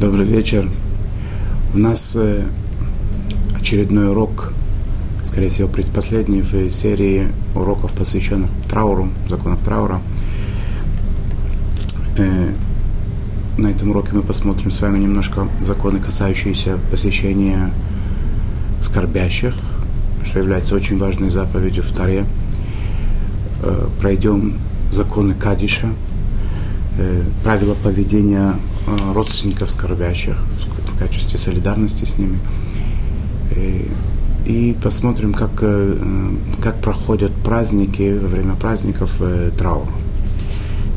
Добрый вечер. У нас э, очередной урок, скорее всего, предпоследний в серии уроков, посвященных трауру, законов траура. Э, на этом уроке мы посмотрим с вами немножко законы, касающиеся посвящения скорбящих, что является очень важной заповедью в Таре. Э, пройдем законы Кадиша, правила поведения родственников скорбящих в качестве солидарности с ними. И, и посмотрим, как, э, как проходят праздники, во время праздников э, траур.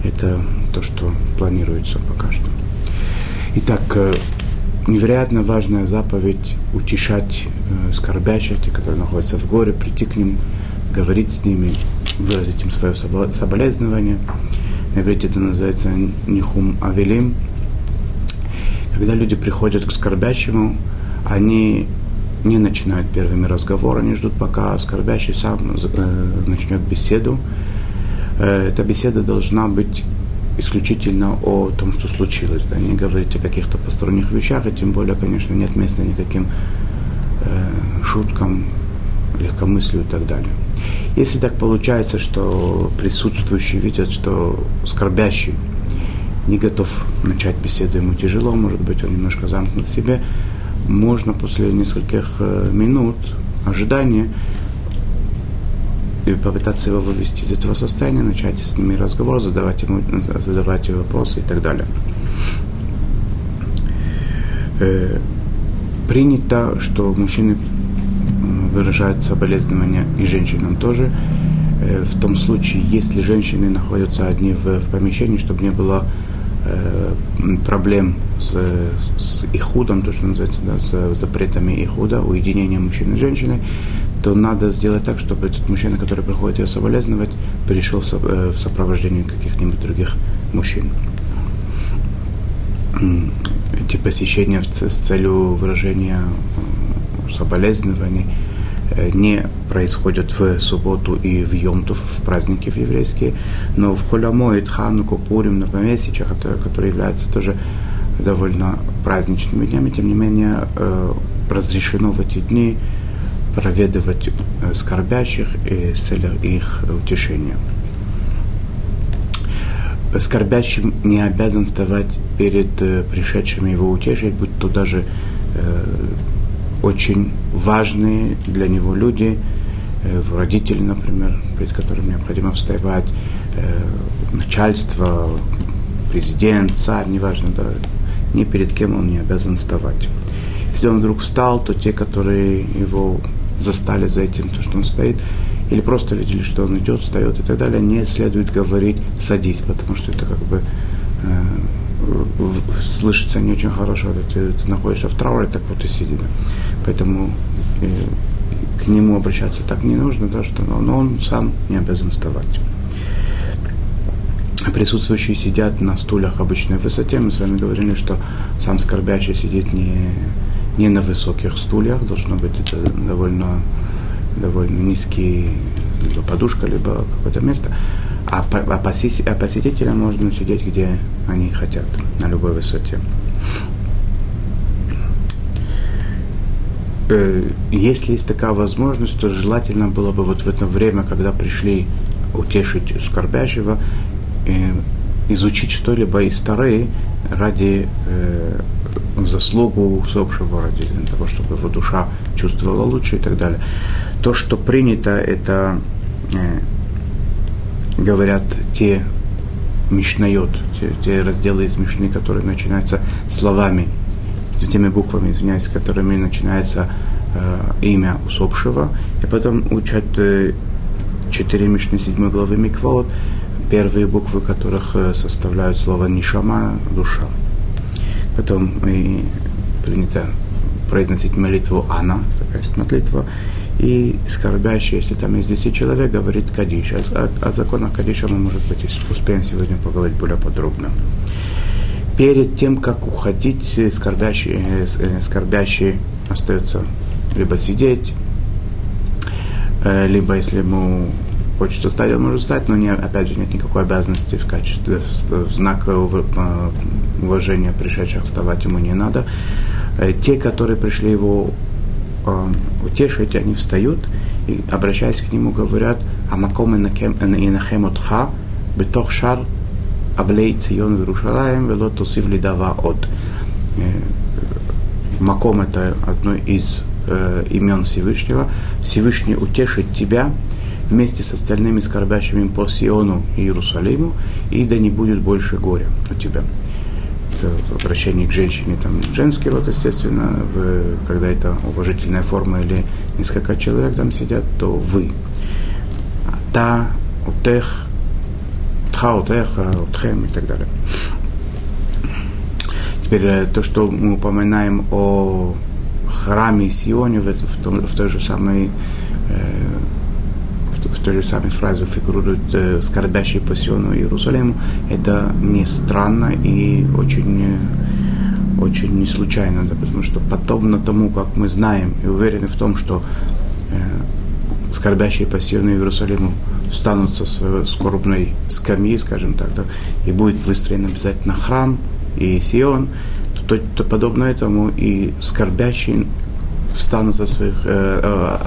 Это то, что планируется пока что. Итак, невероятно важная заповедь утешать скорбящих, те, которые находятся в горе, прийти к ним, говорить с ними, выразить им свое соболезнование. На это называется нихум авелим, когда люди приходят к скорбящему, они не начинают первыми разговор, они ждут, пока скорбящий сам э, начнет беседу. Э, эта беседа должна быть исключительно о том, что случилось, да, не говорить о каких-то посторонних вещах, и тем более, конечно, нет места никаким э, шуткам, легкомыслию и так далее. Если так получается, что присутствующие видят, что скорбящий не готов начать беседу, ему тяжело, может быть, он немножко замкнут в себе, можно после нескольких э, минут ожидания и попытаться его вывести из этого состояния, начать с ними разговор, задавать ему задавать вопросы и так далее. Э, принято, что мужчины выражают соболезнования и женщинам тоже, э, в том случае, если женщины находятся одни в, в помещении, чтобы не было проблем с, с ихудом, то, что называется, да, с запретами ихуда, уединения мужчины и женщины, то надо сделать так, чтобы этот мужчина, который приходит ее соболезновать, перешел в, э, в сопровождении каких-нибудь других мужчин. Эти посещения с целью выражения э, соболезнований – Э, не происходят в субботу и в Йомтов, в праздники в еврейские, но в Холямоид, Хануку, Пурим, на поместьях, которые, являются тоже довольно праздничными днями, тем не менее э, разрешено в эти дни проведывать э, скорбящих и с целью их утешения. Скорбящим не обязан вставать перед пришедшими его утешить, будь то даже очень важные для него люди, э, родители, например, перед которыми необходимо вставать, э, начальство, президент, царь, неважно, да, ни перед кем он не обязан вставать. Если он вдруг встал, то те, которые его застали за этим, то, что он стоит, или просто видели, что он идет, встает и так далее, не следует говорить «садись», потому что это как бы э, слышится не очень хорошо, ты, ты находишься в трауре, так вот и сиди. Да. Поэтому э, к нему обращаться так не нужно, да, что, но он сам не обязан вставать. Присутствующие сидят на стульях обычной высоте. Мы с вами говорили, что сам скорбящий сидит не, не на высоких стульях, должно быть это довольно, довольно низкий либо подушка, либо какое-то место. А, а, посетителям, а посетителям можно сидеть, где они хотят, на любой высоте. Э, если есть такая возможность, то желательно было бы вот в это время, когда пришли утешить скорбящего, э, изучить что-либо из Тары ради э, в заслугу усопшего, ради того, чтобы его душа чувствовала лучше и так далее. То, что принято, это говорят те мишнает, те, те разделы из мишны, которые начинаются словами, теми буквами, извиняюсь, которыми начинается э, имя усопшего, и потом учат э, четыре мишны седьмой главы Миквот, первые буквы которых э, составляют слово Нишама, душа. Потом и принято произносить молитву Ана, такая молитва, и скорбящий, если там есть 10 человек, говорит Кадиш. О, о законах Кадиша мы, может быть, успеем сегодня поговорить более подробно. Перед тем, как уходить, скорбящий, э, э, скорбящий остается либо сидеть, э, либо если ему хочет встать, он может встать, но не, опять же нет никакой обязанности в качестве, в, в знак уважения пришедших вставать ему не надо. Э, те, которые пришли его э, утешить, они встают и, обращаясь к нему, говорят, «Амаком инахем отха, бетох шар авлей цион Иерушалаем, вело тосив лидава от». Э, Маком – это одно из э, имен Всевышнего. Всевышний утешит тебя вместе с остальными скорбящими по Сиону и Иерусалиму, и да не будет больше горя у тебя. Это обращение к женщине, там женский род, естественно, в, когда это уважительная форма или несколько человек там сидят, то вы. Та, утех, тха, утеха, утхем и так далее. Теперь э, то, что мы упоминаем о храме Сионе в, в, том, в той же самой э, в, той же самой фразе фигурирует э, скорбящий по Сиону Иерусалиму, это не странно и очень, э, очень не случайно, да, потому что подобно тому, как мы знаем и уверены в том, что э, скорбящие по Сиону Иерусалиму встанут со своей скорбной скамьи, скажем так, да, и будет выстроен обязательно храм, и Сион, то, то, то подобно этому и скорбящие встанут со, своих, э, э,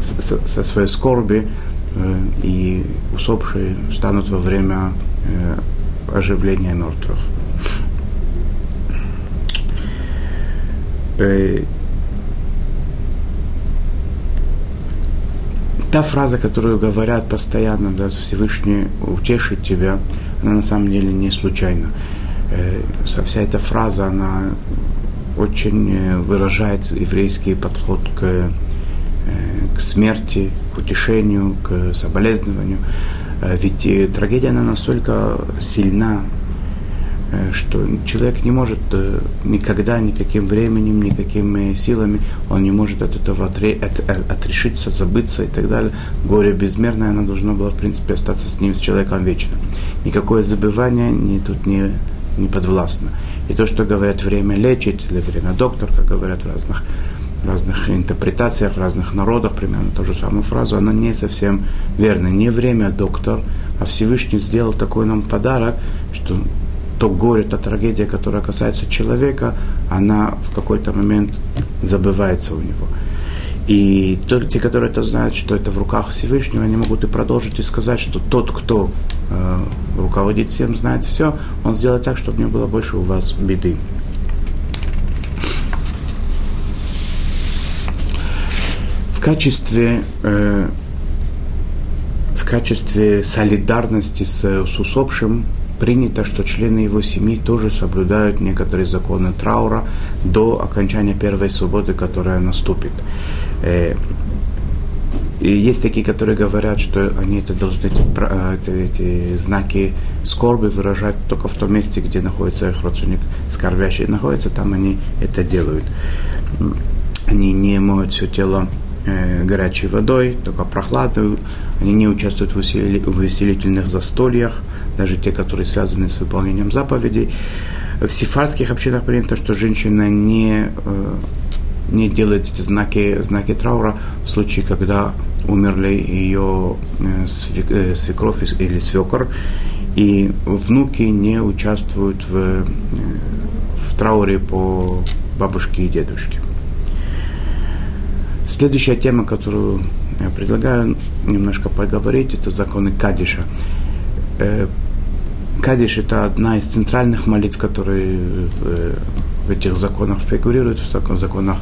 со, своей скорби, э, и усопшие встанут во время э, оживления мертвых. Э, та фраза, которую говорят постоянно, да, Всевышний утешит тебя, она на самом деле не случайна. Вся эта фраза, она очень выражает еврейский подход к, к смерти, к утешению, к соболезнованию. Ведь трагедия, она настолько сильна, что человек не может никогда, никаким временем, никакими силами, он не может от этого отрешиться, забыться и так далее. Горе безмерное, оно должно было, в принципе, остаться с ним, с человеком вечно. Никакое забывание ни, тут не не подвластно. И то, что говорят время лечит, или время доктор, как говорят в разных, разных интерпретациях, в разных народах, примерно ту же самую фразу, она не совсем верна. Не время доктор, а Всевышний сделал такой нам подарок, что то горе, та трагедия, которая касается человека, она в какой-то момент забывается у него. И те, которые это знают, что это в руках Всевышнего, они могут и продолжить и сказать, что тот, кто э, руководит всем, знает все, он сделает так, чтобы не было больше у вас беды. В качестве, э, в качестве солидарности с, с усопшим принято, что члены его семьи тоже соблюдают некоторые законы траура до окончания первой субботы, которая наступит. Э, и есть такие, которые говорят, что они это должны эти, эти, эти знаки скорби выражать только в том месте, где находится их родственник скорбящий находится, там они это делают. Они не моют все тело э, горячей водой, только прохладную. Они не участвуют в, усили, в усилительных застольях, даже те, которые связаны с выполнением заповедей. В сифарских общинах принято, что женщина не э, не делает эти знаки, знаки траура в случае, когда умерли ее э, э, свекровь или свекор, и внуки не участвуют в, э, в трауре по бабушке и дедушке. Следующая тема, которую я предлагаю немножко поговорить, это законы Кадиша. Кадиш – это одна из центральных молитв, которые в этих законах фигурирует, в законах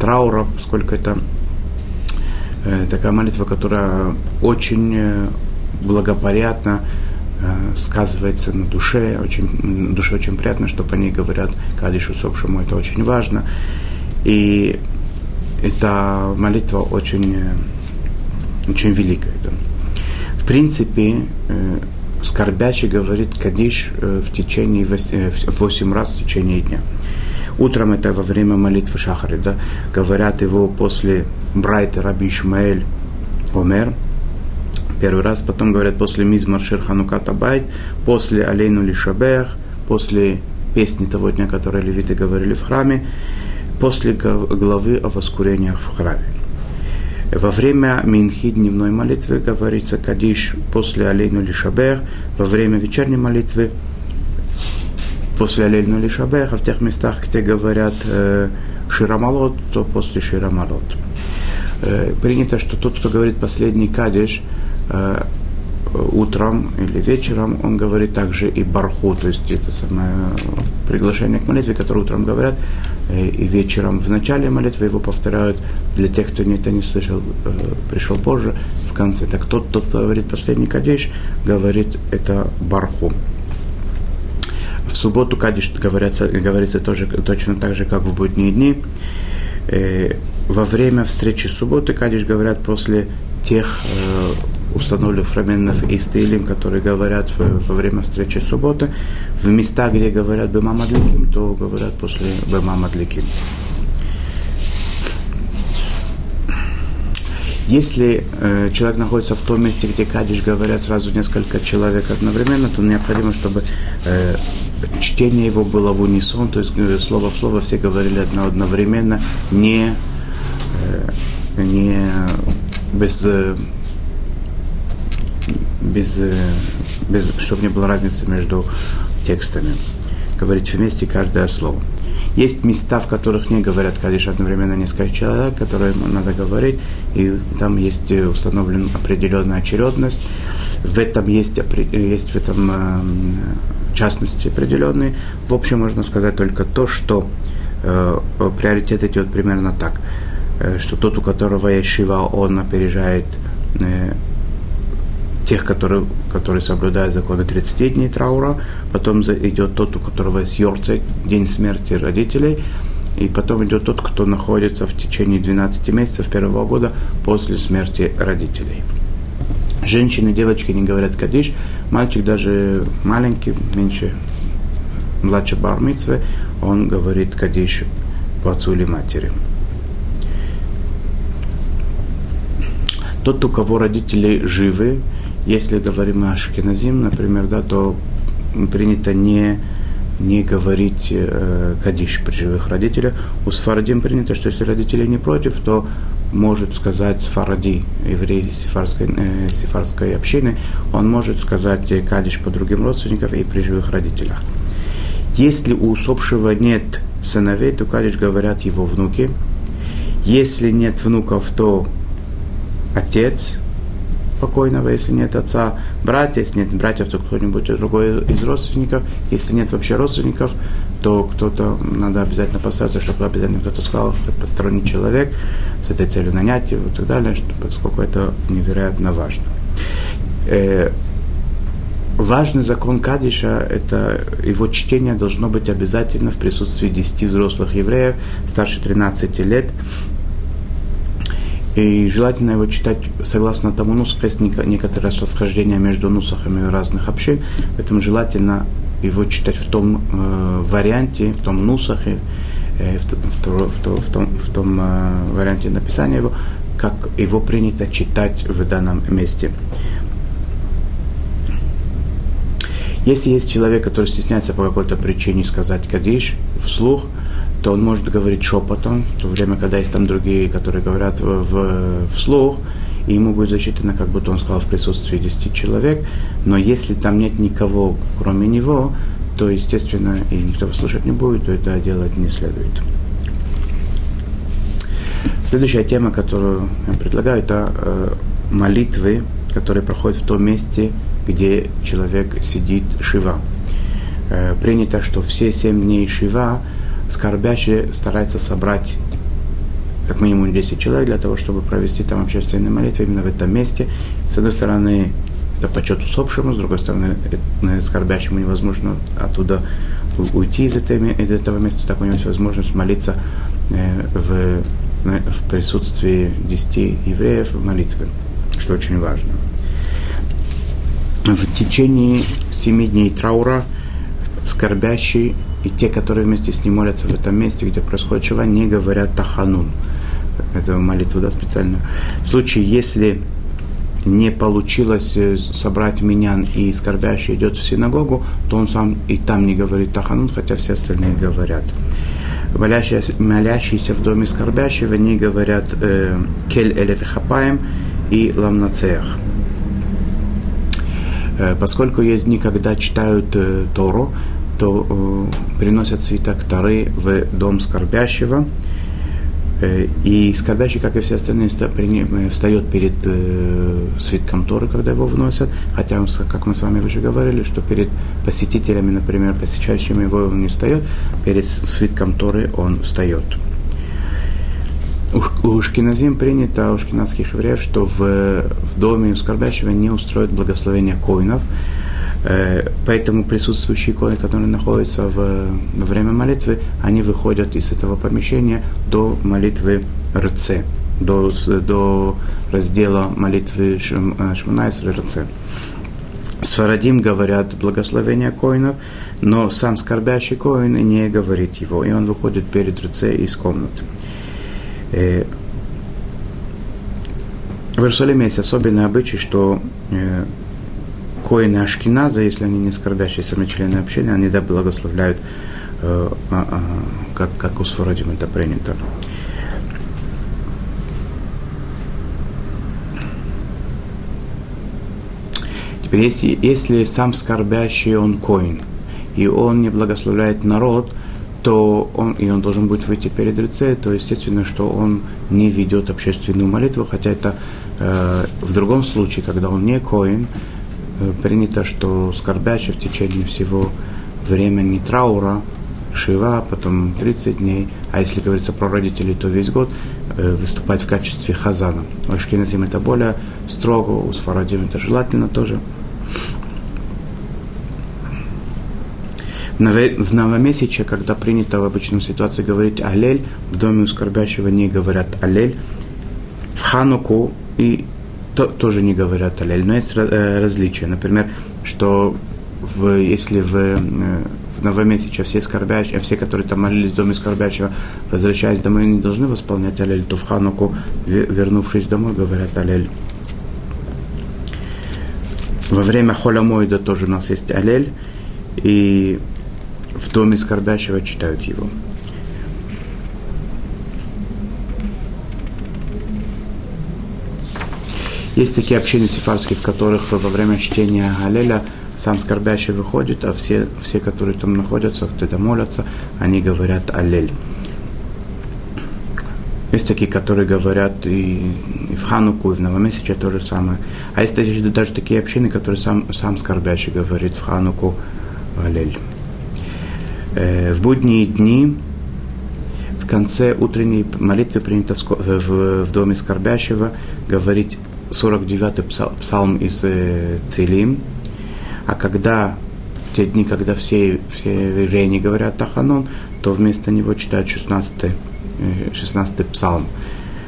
траура, поскольку это э, такая молитва, которая очень э, благоприятно э, сказывается на душе, очень, на душе очень приятно, что по ней говорят Кадиш усопшему, это очень важно. И эта молитва очень, очень великая. Да. В принципе, скорбячий говорит Кадиш в течение 8 раз в течение дня. Утром это во время молитвы Шахари, да, говорят его после Брайта Раби Ишмаэль Омер, первый раз, потом говорят после Мизмар Шерханука Табайт, после Алейну Лишабех, после песни того дня, которые левиты говорили в храме, после главы о воскурениях в храме. Во время Минхи дневной молитвы говорится Кадиш после Алейну Лишабер, во время вечерней молитвы после Алейну Лишабер, а в тех местах, где говорят э, Ширамалот, то после Ширамалот. Э, принято, что тот, кто говорит последний Кадиш, э, утром или вечером, он говорит также и барху, то есть это самое приглашение к молитве, которое утром говорят, э, и вечером в начале молитвы его повторяют для тех, кто это не слышал, э, пришел позже, в конце. Так тот, тот кто говорит последний кадиш, говорит это барху. В субботу кадиш говорится, говорится тоже, точно так же, как в будние дни. Э, во время встречи субботы кадиш говорят после тех установленных фраменов и стилем, которые говорят в, во время встречи субботы. В местах, где говорят Бема Мадликим, то говорят после Бема Мадликим. Если э, человек находится в том месте, где кадиш говорят сразу несколько человек одновременно, то необходимо, чтобы э, чтение его было в унисон, то есть э, слово в слово все говорили одновременно, не, э, не без э, без, э, без, чтобы не было разницы между текстами. Говорить вместе каждое слово. Есть места, в которых не говорят Кадиш одновременно несколько человек, которые надо говорить, и там есть э, установлена определенная очередность. В этом есть, есть в этом э, частности определенные. В общем, можно сказать только то, что э, приоритет идет примерно так, э, что тот, у которого есть Шива, он опережает э, тех, которые, которые соблюдают законы 30 дней траура, потом идет тот, у которого есть Йорце, день смерти родителей, и потом идет тот, кто находится в течение 12 месяцев первого года после смерти родителей. Женщины, девочки не говорят кадиш, мальчик даже маленький, меньше, младше бармитсвы, он говорит кадиш по отцу или матери. Тот, у кого родители живы, если говорим о Ашкеназим, например, да, то принято не, не говорить э, кадиш при живых родителях. У Сфарадим принято, что если родители не против, то может сказать Сфаради, еврей сефарской, э, сефарской общины, он может сказать кадиш по другим родственникам и при живых родителях. Если у усопшего нет сыновей, то кадиш говорят его внуки. Если нет внуков, то отец, покойного, если нет отца, братья, если нет братьев, то кто-нибудь другой из родственников. Если нет вообще родственников, то кто-то, надо обязательно постараться, чтобы обязательно кто-то сказал, посторонний человек, с этой целью нанять его и так далее, поскольку это невероятно важно. Э, важный закон Кадиша – это его чтение должно быть обязательно в присутствии 10 взрослых евреев старше 13 лет, и желательно его читать согласно тому нусаху. Есть некоторое расхождение между нусахами разных общин, поэтому желательно его читать в том э, варианте, в том нусахе, э, в, в, в, в том, в том э, варианте написания его, как его принято читать в данном месте. Если есть человек, который стесняется по какой-то причине сказать кадиш вслух – то он может говорить шепотом, в то время, когда есть там другие, которые говорят в, вслух, и ему будет засчитано, как будто он сказал в присутствии 10 человек, но если там нет никого, кроме него, то, естественно, и никто его слушать не будет, то это делать не следует. Следующая тема, которую я предлагаю, это э, молитвы, которые проходят в том месте, где человек сидит шива. Э, принято, что все семь дней шива скорбящий старается собрать как минимум 10 человек для того, чтобы провести там общественные молитвы именно в этом месте. С одной стороны, это почет усопшему, с другой стороны, э, скорбящему невозможно оттуда уйти из, этой, из этого места, так у него есть возможность молиться э, в, в присутствии 10 евреев в молитве, что очень важно. В течение семи дней траура скорбящий и те, которые вместе с ним молятся в этом месте, где происходит чува, не говорят таханун. Это молитва, да, специально. В случае, если не получилось э, собрать минян и скорбящий идет в синагогу, то он сам и там не говорит таханун, хотя все остальные говорят. молящиеся, молящиеся в доме скорбящего, они говорят э, кель эль хапаем и ламнацеях. Э, поскольку есть дни, когда читают э, Тору, то э, приносят свиток Торы в дом скорбящего, Э, и скорбящий, как и все остальные, э, встает перед э, свитком Торы, когда его вносят. Хотя, как мы с вами уже говорили, что перед посетителями, например, посещающими его он не встает, перед свитком Торы он встает. У Шкиназим принято, у шкиназских евреев, что в, в доме у скорбящего не устроят благословение коинов, поэтому присутствующие иконы, которые находятся в, во время молитвы, они выходят из этого помещения до молитвы РЦ, до, до раздела молитвы э, Шманайс РЦ. Сфарадим говорят благословение коинов, но сам скорбящий коин не говорит его, и он выходит перед РЦ из комнаты. Э, в Иерусалиме есть особенный обычай, что коины Ашкиназа, если они не скорбящие сами члены общения, они да благословляют, э, э, как, как у Сфородим это принято. Теперь, если, если сам скорбящий он коин, и он не благословляет народ, то он, и он должен будет выйти перед лице, то естественно, что он не ведет общественную молитву, хотя это э, в другом случае, когда он не коин, принято, что скорбящий в течение всего времени траура, Шива, потом 30 дней, а если говорится про родителей, то весь год э, выступать в качестве хазана. У Ашкеназим это более строго, у Сфарадим это желательно тоже. В новомесяче, когда принято в обычной ситуации говорить «Алель», в доме у скорбящего не говорят «Алель», в Хануку и то, тоже не говорят аллель, но есть э, различия. Например, что в, если в, э, в новомесяче все скорбящие, все, которые там молились в доме скорбящего, возвращаясь домой, не должны восполнять аллель, то в Хануку, вернувшись домой, говорят аллель. Во время холямоида тоже у нас есть аллель, и в доме скорбящего читают его. Есть такие общины сифарские, в которых во время чтения Галеля сам скорбящий выходит, а все, все, которые там находятся, кто-то молятся, они говорят Аллель. Есть такие, которые говорят и, и в Хануку, и в Новомесяче то же самое. А есть даже такие общины, которые сам, сам скорбящий говорит в Хануку Аллель. Э, в будние дни в конце утренней молитвы принято в, в, в доме скорбящего говорить 49-й псалм из э, Целим, а когда те дни, когда все, все евреи говорят Таханон, то вместо него читают 16-й 16 э, псалм,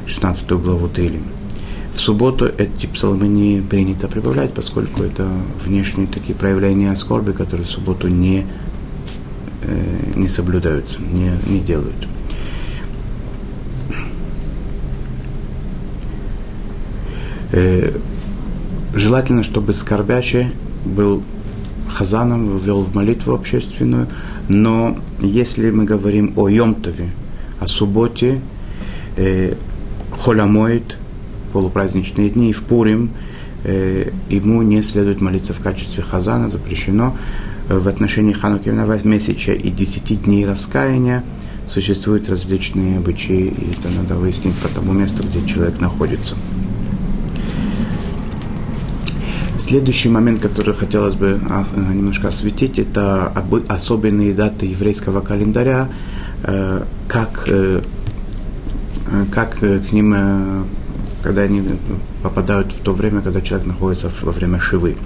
16 главу Тилим. В субботу эти псалмы не принято прибавлять, поскольку это внешние такие проявления скорби, которые в субботу не, э, не соблюдаются, не, не делают. Желательно, чтобы скорбящий был хазаном, ввел в молитву общественную, но если мы говорим о Йомтове, о субботе, э, холямоид, полупраздничные дни, в Пурим, э, ему не следует молиться в качестве хазана, запрещено. Э, в отношении Хануки месяча и десяти дней раскаяния существуют различные обычаи, и это надо выяснить по тому месту, где человек находится. Следующий момент, который хотелось бы а, немножко осветить, это особенные даты еврейского календаря, э, как, э, как к ним, когда они попадают в то время, когда человек находится во время Шивы.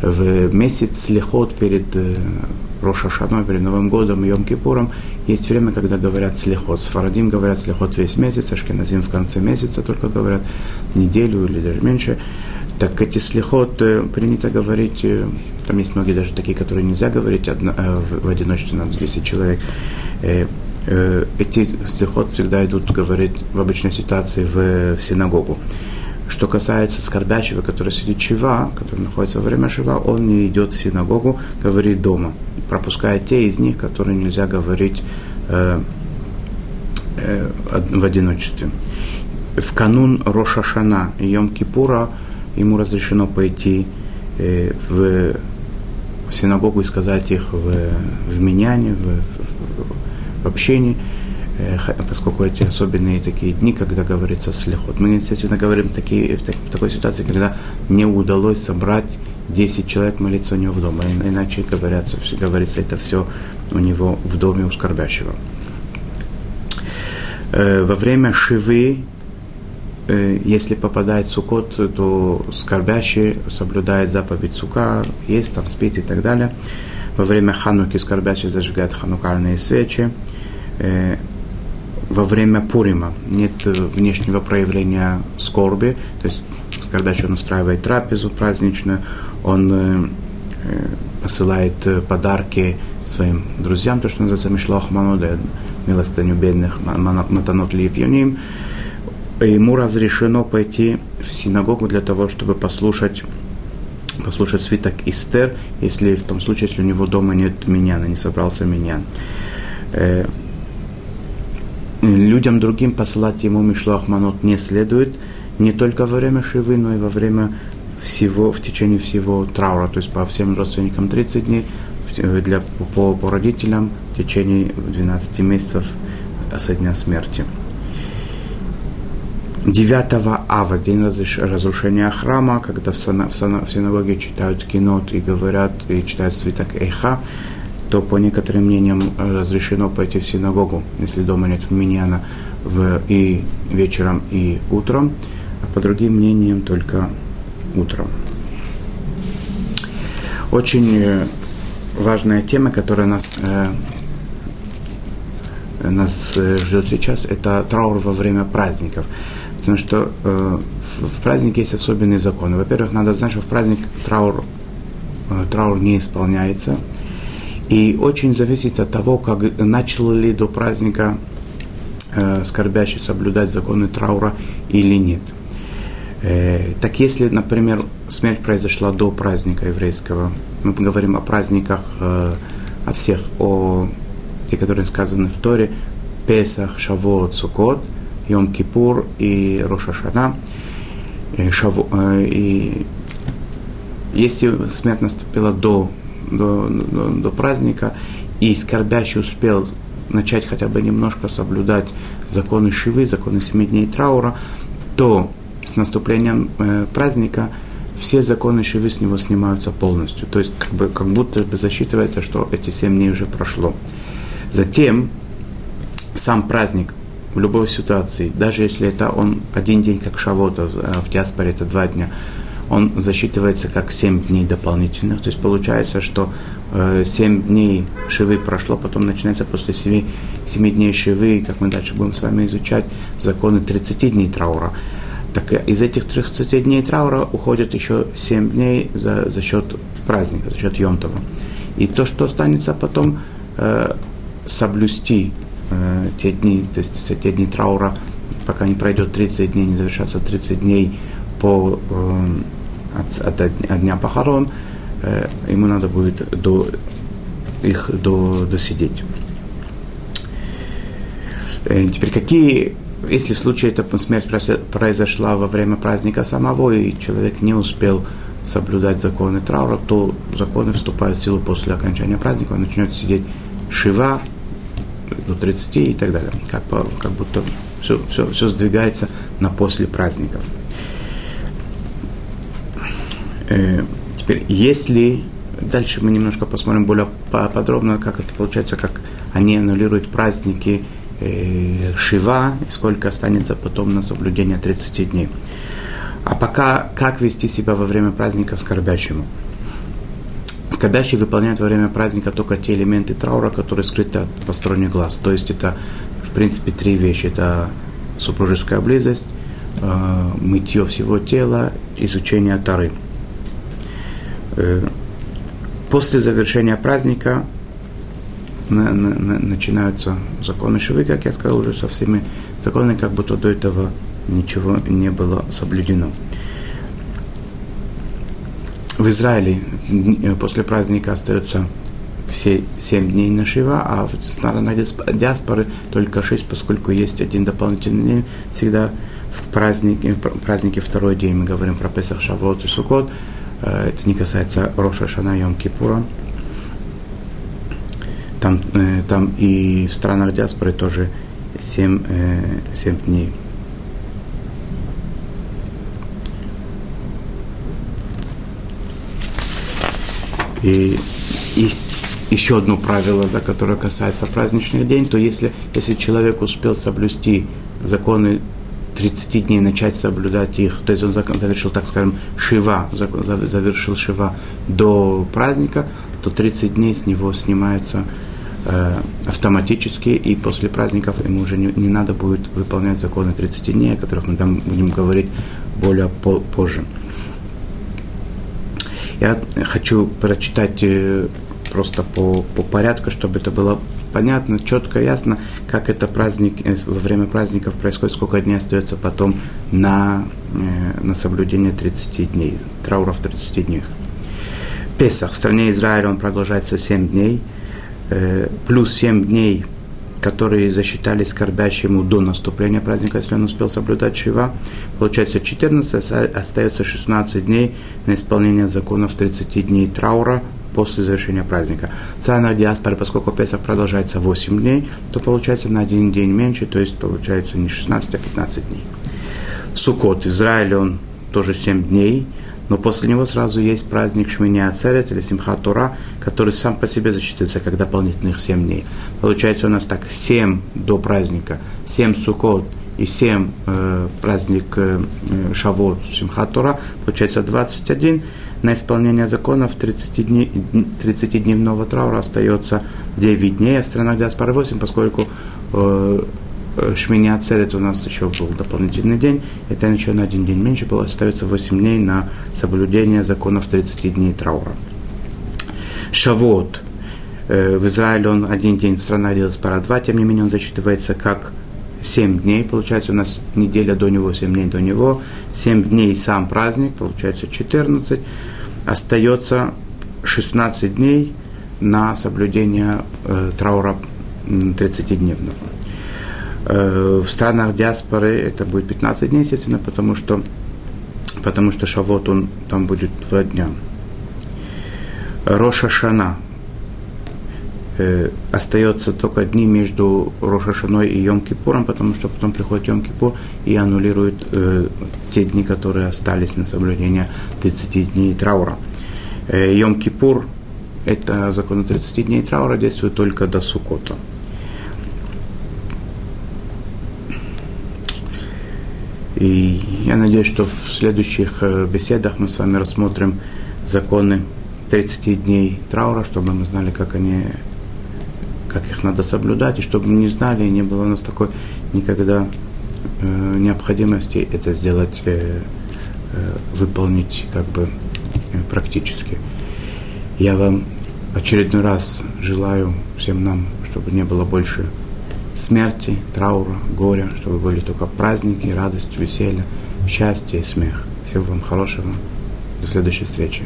В месяц Слехот перед э, Роша Шаной, перед Новым годом Йом Кипуром, есть время, когда говорят слехот. Фарадим говорят слехот весь месяц, Ашкеназим в конце месяца только говорят неделю или даже меньше. Так эти слихот э, принято говорить, э, там есть многие даже такие, которые нельзя говорить одно, э, в, в одиночестве, надо 10 человек. Эти слихот всегда идут говорить в обычной ситуации в, в синагогу. Что касается скорбящего, который сидит чива, который находится во время шива, он не идет в синагогу, говорит дома, пропуская те из них, которые нельзя говорить э, э, в одиночестве. В канун Рошашана и Йом-Кипура ему разрешено пойти э, в синагогу и сказать их в, в меняне, в, в, общении, э, поскольку эти особенные такие дни, когда говорится слехот. Мы, естественно, говорим такие, в, в такой ситуации, когда не удалось собрать 10 человек молиться у него в доме, иначе говорится, говорится это все у него в доме у скорбящего. Э, во время шивы, если попадает сукот, то скорбящий соблюдает заповедь сука, есть там, спит и так далее. Во время хануки скорбящий зажигает ханукальные свечи. Э, во время Пурима нет внешнего проявления скорби, то есть скорбящий он устраивает трапезу праздничную, он посылает подарки своим друзьям, то, что называется Мишлах Мануде, милостыню бедных, Матанот Ливьяним. Ему разрешено пойти в синагогу для того, чтобы послушать послушать свиток Истер, если в том случае, если у него дома нет миньяна, не собрался миньян. Э, людям другим посылать ему Мишлах Манот не следует, не только во время Шивы, но и во время всего, в течение всего траура, то есть по всем родственникам 30 дней, для, по, по родителям в течение 12 месяцев со дня смерти. 9 ава, день разрушения храма, когда в, сана, в, синагоге читают кинот и говорят, и читают свиток Эйха, то по некоторым мнениям разрешено пойти в синагогу, если дома нет миньяна, в, и вечером, и утром, а по другим мнениям только утром. Очень э, важная тема, которая нас, э, нас э, ждет сейчас, это траур во время праздников. Потому что э, в, в празднике есть особенные законы. Во-первых, надо знать, что в праздник траур, э, траур не исполняется. И очень зависит от того, как начал ли до праздника э, скорбящий соблюдать законы траура или нет. Э, так если, например, смерть произошла до праздника еврейского, мы говорим о праздниках, э, о всех, о те, которые сказаны в Торе, Песах, Шавот, Сукот, Йом Кипур и Роша Шана. И, Шаво, э, и если смерть наступила до, до, до, до праздника, и скорбящий успел начать хотя бы немножко соблюдать законы Шивы, законы семи дней траура, то с наступлением э, праздника все законы Шивы с него снимаются полностью. То есть как, бы, как будто бы засчитывается, что эти семь дней уже прошло. Затем сам праздник в любой ситуации, даже если это он один день, как Шавота э, в диаспоре, это два дня, он засчитывается как семь дней дополнительных. То есть получается, что э, 7 дней Шивы прошло, потом начинается после 7, 7 дней Шивы, как мы дальше будем с вами изучать, законы 30 дней траура. Так из этих 30 дней траура уходит еще 7 дней за, за счет праздника, за счет Йомтова. И то, что останется потом, э, соблюсти э, те дни, то есть те дни траура, пока не пройдет 30 дней, не завершатся 30 дней по, э, от, от, от дня похорон, э, ему надо будет до, их до, досидеть. Э, теперь какие если в случае эта смерть произошла во время праздника самого, и человек не успел соблюдать законы траура, то законы вступают в силу после окончания праздника, он начнет сидеть шива до 30 и так далее. Как, как будто все, все, все сдвигается на после праздников. Э, теперь, если дальше мы немножко посмотрим более подробно, как это получается, как они аннулируют праздники э, Шива, и сколько останется потом на соблюдение 30 дней. А пока, как вести себя во время праздника скорбящему? Скорбящий выполняет во время праздника только те элементы траура, которые скрыты от посторонних глаз. То есть это, в принципе, три вещи. Это супружеская близость, э, мытье всего тела, изучение Тары. Э, после завершения праздника на, на, начинаются законы Шивы, как я сказал, уже со всеми законами, как будто до этого ничего не было соблюдено. В Израиле после праздника остается все семь дней на Шива, а в странах диаспоры только шесть, поскольку есть один дополнительный день всегда в празднике, в празднике второй день. Мы говорим про Песах, Шавот и Сукот. Э, это не касается Роша Шана Йом Кипура. Там, э, там и в странах диаспоры тоже семь, семь дней. И есть еще одно правило, да, которое касается праздничных дней, то если, если человек успел соблюсти законы 30 дней, начать соблюдать их, то есть он завершил, так скажем, шива, завершил шива до праздника, то 30 дней с него снимаются э, автоматически, и после праздников ему уже не, не надо будет выполнять законы 30 дней, о которых мы там будем говорить более по, позже. Я хочу прочитать э, просто по, по порядку, чтобы это было понятно, четко, ясно, как это праздник, э, во время праздников происходит, сколько дней остается потом на, э, на соблюдение 30 дней, трауров 30 дней. Песах в стране Израиля он продолжается 7 дней, плюс 7 дней которые засчитались скорбящему до наступления праздника, если он успел соблюдать Шива. Получается 14, остается 16 дней на исполнение законов 30 дней траура после завершения праздника. В странах диаспоры, поскольку Песах продолжается 8 дней, то получается на один день меньше, то есть получается не 16, а 15 дней. В Суккот, в Израиле он тоже 7 дней – но после него сразу есть праздник Шмини Ацерет или Симха Тура, который сам по себе зачитывается как дополнительных 7 дней. Получается у нас так 7 до праздника, 7 Сукот и 7 э, праздник э, Шавот Симха Тура, получается 21. На исполнение законов 30 дней, 30-дневного траура остается 9 дней, а в странах диаспоры 8, поскольку э, Э, Шмини Ацерет у нас еще был дополнительный день, это еще на один день меньше было, остается 8 дней на соблюдение законов 30 дней траура. Шавот. Э, в Израиле он один день, страна делилась пара два, тем не менее он зачитывается как 7 дней, получается у нас неделя до него, 7 дней до него, 7 дней сам праздник, получается 14, остается 16 дней на соблюдение э, траура 30-дневного. Э, в странах диаспоры это будет 15 дней, естественно, потому что, потому что Шавот, он там будет два дня. Роша Шана. Э, остается только дни между Рошашаной и Йом-Кипуром, потому что потом приходит Йом-Кипур и аннулирует э, те дни, которые остались на соблюдение 30 дней траура. Э, Йом-Кипур, это закон 30 дней траура, действует только до Сукота. И я надеюсь, что в следующих э, беседах мы с вами рассмотрим законы 30 дней траура, чтобы мы знали, как они, как их надо соблюдать, и чтобы мы не знали, и не было у нас такой никогда э, необходимости это сделать, э, э, выполнить как бы э, практически. Я вам очередной раз желаю всем нам, чтобы не было больше смерти, траура, горя, чтобы были только праздники, радость, веселье, счастье и смех. Всего вам хорошего. До следующей встречи.